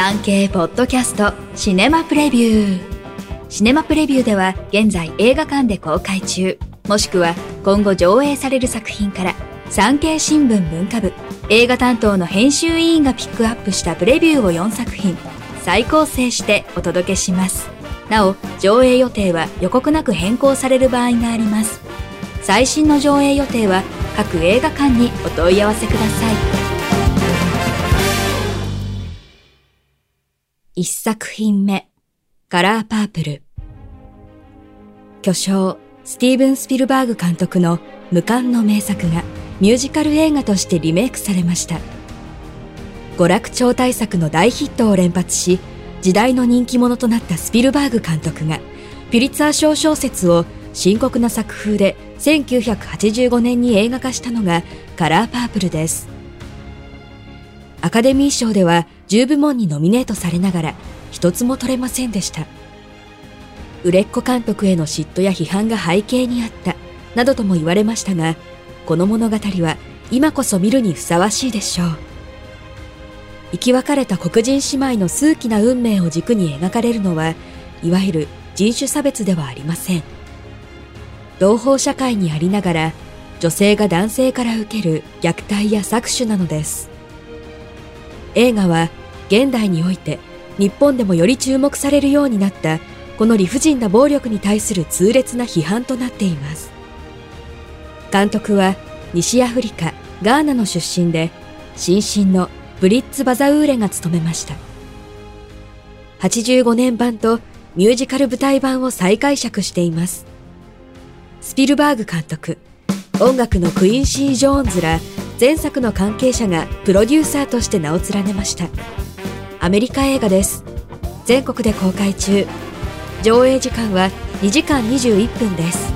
産経ポッドキャストシネマプレビュー。シネマプレビューでは現在映画館で公開中。もしくは今後上映される作品から産経新聞文化部映画担当の編集委員がピックアップしたプレビューを4作品再構成してお届けします。なお上映予定は予告なく変更される場合があります。最新の上映予定は各映画館にお問い合わせください。一作品目カラーパープル。巨匠スティーブン・スピルバーグ監督の無冠の名作がミュージカル映画としてリメイクされました。娯楽超大作の大ヒットを連発し時代の人気者となったスピルバーグ監督がピュリツァー賞小説を深刻な作風で1985年に映画化したのがカラーパープルです。アカデミー賞では10部門にノミネートされながら一つも取れませんでした。売れっ子監督への嫉妬や批判が背景にあったなどとも言われましたがこの物語は今こそ見るにふさわしいでしょう。生き別れた黒人姉妹の数奇な運命を軸に描かれるのはいわゆる人種差別ではありません。同胞社会にありながら女性が男性から受ける虐待や搾取なのです。映画は現代において日本でもより注目されるようになったこの理不尽な暴力に対する痛烈な批判となっています。監督は西アフリカガーナの出身で新進のブリッツ・バザウーレが務めました。85年版とミュージカル舞台版を再解釈しています。スピルバーグ監督音楽のクインシー・ジョーンズら前作の関係者がプロデューサーとして名を連ねました。アメリカ映画です。全国で公開中。上映時間は2時間21分です。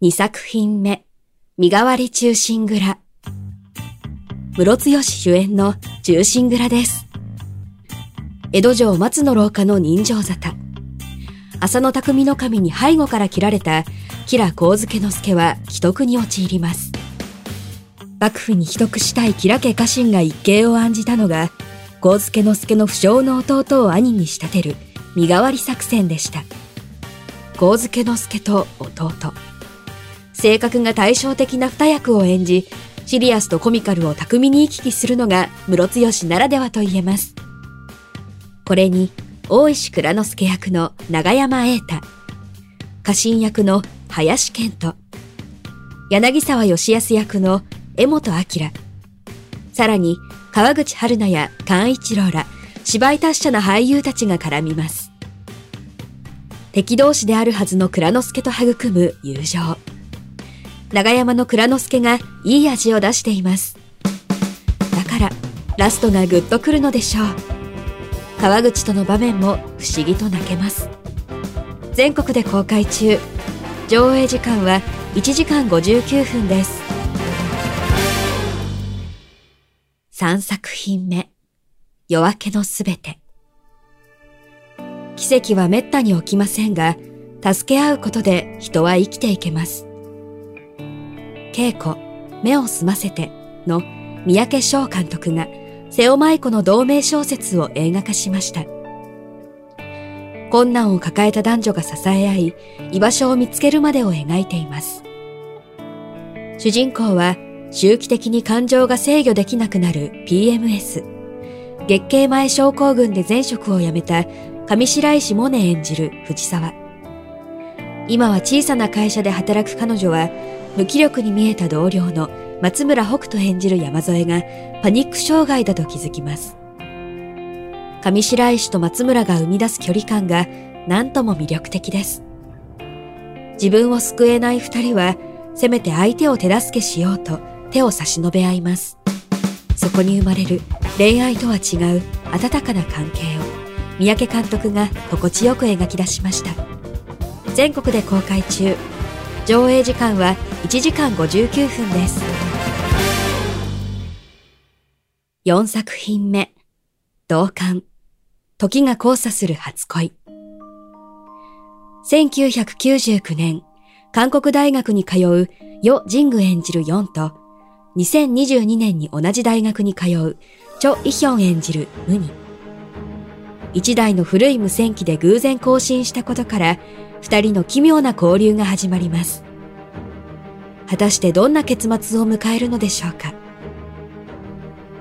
2作品目。身代わり中心蔵。ムロツヨシ主演の中心蔵です。江戸城松の廊下の人情沙汰。浅野匠の神に背後から切られた吉良上野介は既得に陥ります。幕府に秘匿したい吉良家家臣が一計を案じたのが上野介の不詳の弟を兄に仕立てる身代わり作戦でした。上野介と弟。性格が対照的な二役を演じシリアスとコミカルを巧みに行き来するのが室強しならではと言えます。これに大石蔵之介役の長山瑛太家臣役の林健人柳沢義康役の江本明さらに川口春奈や寛一郎ら芝居達者な俳優たちが絡みます敵同士であるはずの蔵之介と育む友情長山の蔵之介がいい味を出しています。だから、ラストがグッとくるのでしょう。川口との場面も不思議と泣けます。全国で公開中。上映時間は1時間59分です。3作品目。夜明けのすべて。奇跡は滅多に起きませんが、助け合うことで人は生きていけます。稽古、目を澄ませての三宅翔監督が瀬尾舞子の同名小説を映画化しました。困難を抱えた男女が支え合い、居場所を見つけるまでを描いています。主人公は周期的に感情が制御できなくなる PMS。月経前症候群で前職を辞めた上白石萌音演じる藤沢。今は小さな会社で働く彼女は無気力に見えた同僚の松村北斗演じる山添がパニック障害だと気づきます。上白石と松村が生み出す距離感が何とも魅力的です。自分を救えない二人は、せめて相手を手助けしようと手を差し伸べ合います。そこに生まれる恋愛とは違う温かな関係を三宅監督が心地よく描き出しました。全国で公開中。上映時間は1時間59分です。4作品目、同感、時が交差する初恋。1999年、韓国大学に通うヨ・ジング演じるヨンと、2022年に同じ大学に通うチョ・イヒョン演じるウニ。一台の古い無線機で偶然更新したことから二人の奇妙な交流が始まります。果たしてどんな結末を迎えるのでしょうか。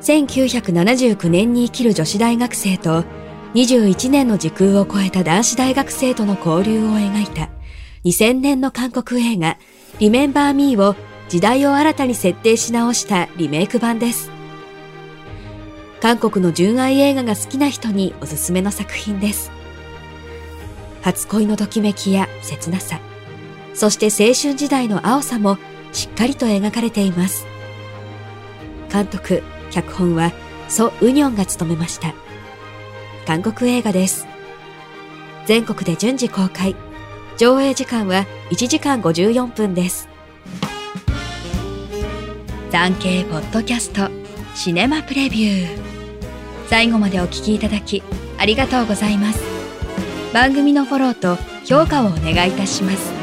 1979年に生きる女子大学生と21年の時空を超えた男子大学生との交流を描いた2000年の韓国映画リメンバーミーを時代を新たに設定し直したリメイク版です。韓国の純愛映画が好きな人におすすめの作品です。初恋のときめきや切なさ、そして青春時代の青さもしっかりと描かれています。監督、脚本はソ・ウニョンが務めました。韓国映画です。全国で順次公開。上映時間は1時間54分です。産経ポッドキャストシネマプレビュー。最後までお聞きいただきありがとうございます。番組のフォローと評価をお願いいたします。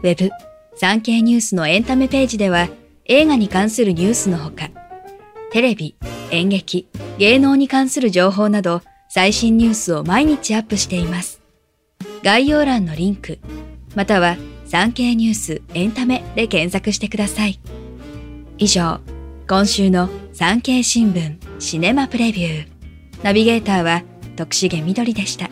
ウェブ産経ニュースのエンタメページでは映画に関するニュースのほか、テレビ、演劇、芸能に関する情報など最新ニュースを毎日アップしています。概要欄のリンク、または産経ニュースエンタメで検索してください。以上、今週の産経新聞シネマプレビュー。ナビゲーターは徳重みどりでした。